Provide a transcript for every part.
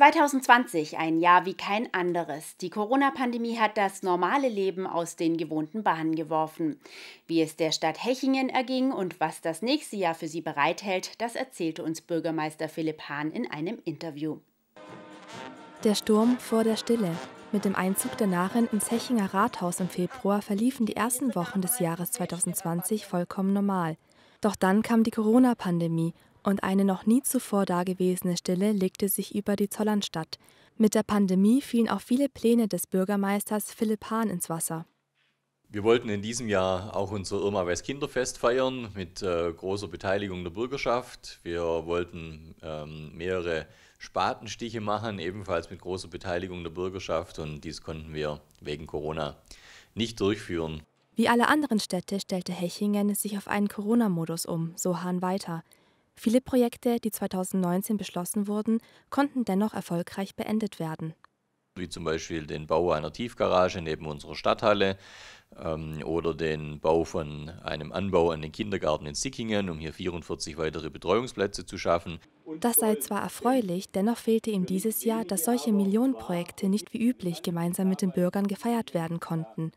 2020 ein Jahr wie kein anderes. Die Corona-Pandemie hat das normale Leben aus den gewohnten Bahnen geworfen. Wie es der Stadt Hechingen erging und was das nächste Jahr für sie bereithält, das erzählte uns Bürgermeister Philipp Hahn in einem Interview. Der Sturm vor der Stille. Mit dem Einzug der Narren ins Hechinger Rathaus im Februar verliefen die ersten Wochen des Jahres 2020 vollkommen normal. Doch dann kam die Corona-Pandemie und eine noch nie zuvor dagewesene Stille legte sich über die Zollernstadt. Mit der Pandemie fielen auch viele Pläne des Bürgermeisters Philipp Hahn ins Wasser. Wir wollten in diesem Jahr auch unser Irma Weiß Kinderfest feiern mit äh, großer Beteiligung der Bürgerschaft. Wir wollten ähm, mehrere Spatenstiche machen, ebenfalls mit großer Beteiligung der Bürgerschaft und dies konnten wir wegen Corona nicht durchführen. Wie alle anderen Städte stellte Hechingen sich auf einen Corona-Modus um, so Hahn weiter. Viele Projekte, die 2019 beschlossen wurden, konnten dennoch erfolgreich beendet werden. Wie zum Beispiel den Bau einer Tiefgarage neben unserer Stadthalle ähm, oder den Bau von einem Anbau an den Kindergarten in Sickingen, um hier 44 weitere Betreuungsplätze zu schaffen. Das sei zwar erfreulich, dennoch fehlte ihm dieses Jahr, dass solche Millionenprojekte nicht wie üblich gemeinsam mit den Bürgern gefeiert werden konnten.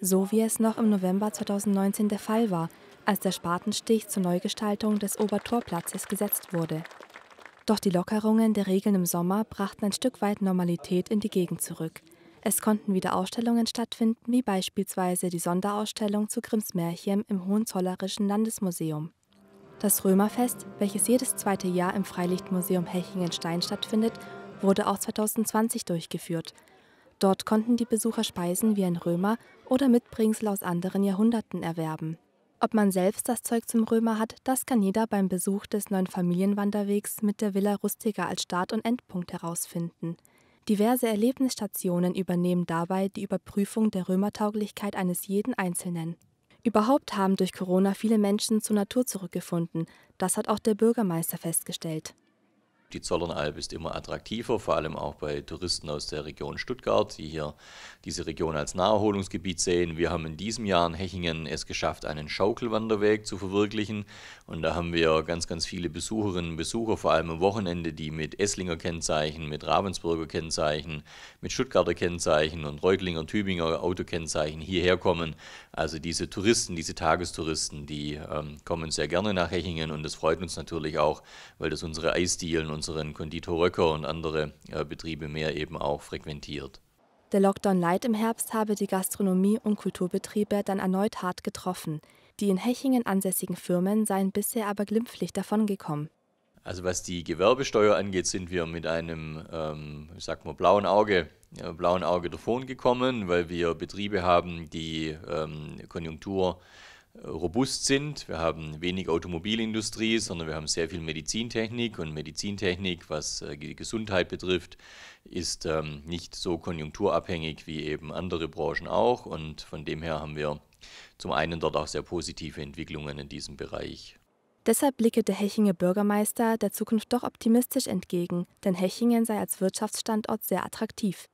So wie es noch im November 2019 der Fall war, als der Spatenstich zur Neugestaltung des Obertorplatzes gesetzt wurde. Doch die Lockerungen der Regeln im Sommer brachten ein Stück weit Normalität in die Gegend zurück. Es konnten wieder Ausstellungen stattfinden, wie beispielsweise die Sonderausstellung zu Grimms Märchen im Hohenzollerischen Landesmuseum. Das Römerfest, welches jedes zweite Jahr im Freilichtmuseum Hechingen-Stein stattfindet, wurde auch 2020 durchgeführt. Dort konnten die Besucher Speisen wie ein Römer oder Mitbringsel aus anderen Jahrhunderten erwerben. Ob man selbst das Zeug zum Römer hat, das kann jeder beim Besuch des neuen Familienwanderwegs mit der Villa Rustica als Start- und Endpunkt herausfinden. Diverse Erlebnisstationen übernehmen dabei die Überprüfung der Römertauglichkeit eines jeden Einzelnen. Überhaupt haben durch Corona viele Menschen zur Natur zurückgefunden. Das hat auch der Bürgermeister festgestellt. Die Zollernalb ist immer attraktiver, vor allem auch bei Touristen aus der Region Stuttgart, die hier diese Region als Naherholungsgebiet sehen. Wir haben in diesem Jahr in Hechingen es geschafft, einen Schaukelwanderweg zu verwirklichen. Und da haben wir ganz, ganz viele Besucherinnen und Besucher, vor allem am Wochenende, die mit Esslinger Kennzeichen, mit Ravensburger Kennzeichen, mit Stuttgarter Kennzeichen und Reutlinger, Tübinger Autokennzeichen hierher kommen. Also diese Touristen, diese Tagestouristen, die ähm, kommen sehr gerne nach Hechingen und das freut uns natürlich auch, weil das unsere Eisdielen und unseren Konditor Röcker und andere äh, Betriebe mehr eben auch frequentiert. Der Lockdown Light im Herbst habe die Gastronomie und Kulturbetriebe dann erneut hart getroffen. Die in Hechingen ansässigen Firmen seien bisher aber glimpflich davongekommen. Also was die Gewerbesteuer angeht, sind wir mit einem, ähm, ich sag mal, blauen Auge, äh, blauen Auge davon gekommen, weil wir Betriebe haben, die ähm, Konjunktur robust sind. Wir haben wenig Automobilindustrie, sondern wir haben sehr viel Medizintechnik und Medizintechnik, was äh, die Gesundheit betrifft, ist ähm, nicht so konjunkturabhängig wie eben andere Branchen auch und von dem her haben wir zum einen dort auch sehr positive Entwicklungen in diesem Bereich. Deshalb blicke der Hechinger Bürgermeister der Zukunft doch optimistisch entgegen, denn Hechingen sei als Wirtschaftsstandort sehr attraktiv.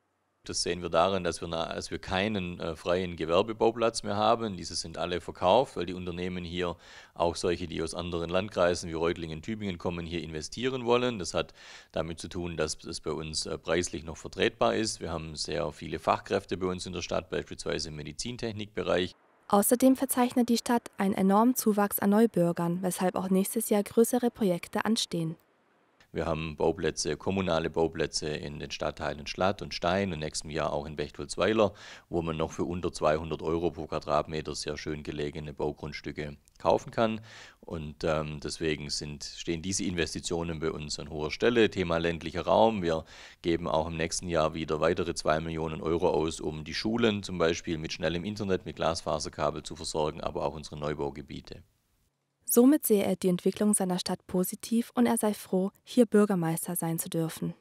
Das sehen wir darin, dass wir, dass wir keinen äh, freien Gewerbebauplatz mehr haben. Diese sind alle verkauft, weil die Unternehmen hier, auch solche, die aus anderen Landkreisen wie Reutlingen, Tübingen kommen, hier investieren wollen. Das hat damit zu tun, dass es bei uns äh, preislich noch vertretbar ist. Wir haben sehr viele Fachkräfte bei uns in der Stadt, beispielsweise im Medizintechnikbereich. Außerdem verzeichnet die Stadt einen enormen Zuwachs an Neubürgern, weshalb auch nächstes Jahr größere Projekte anstehen. Wir haben Bauplätze, kommunale Bauplätze in den Stadtteilen Schlatt und Stein und nächstem Jahr auch in Bechtoldsweiler, wo man noch für unter 200 Euro pro Quadratmeter sehr schön gelegene Baugrundstücke kaufen kann. Und ähm, deswegen sind, stehen diese Investitionen bei uns an hoher Stelle. Thema ländlicher Raum. Wir geben auch im nächsten Jahr wieder weitere 2 Millionen Euro aus, um die Schulen zum Beispiel mit schnellem Internet, mit Glasfaserkabel zu versorgen, aber auch unsere Neubaugebiete. Somit sehe er die Entwicklung seiner Stadt positiv und er sei froh, hier Bürgermeister sein zu dürfen.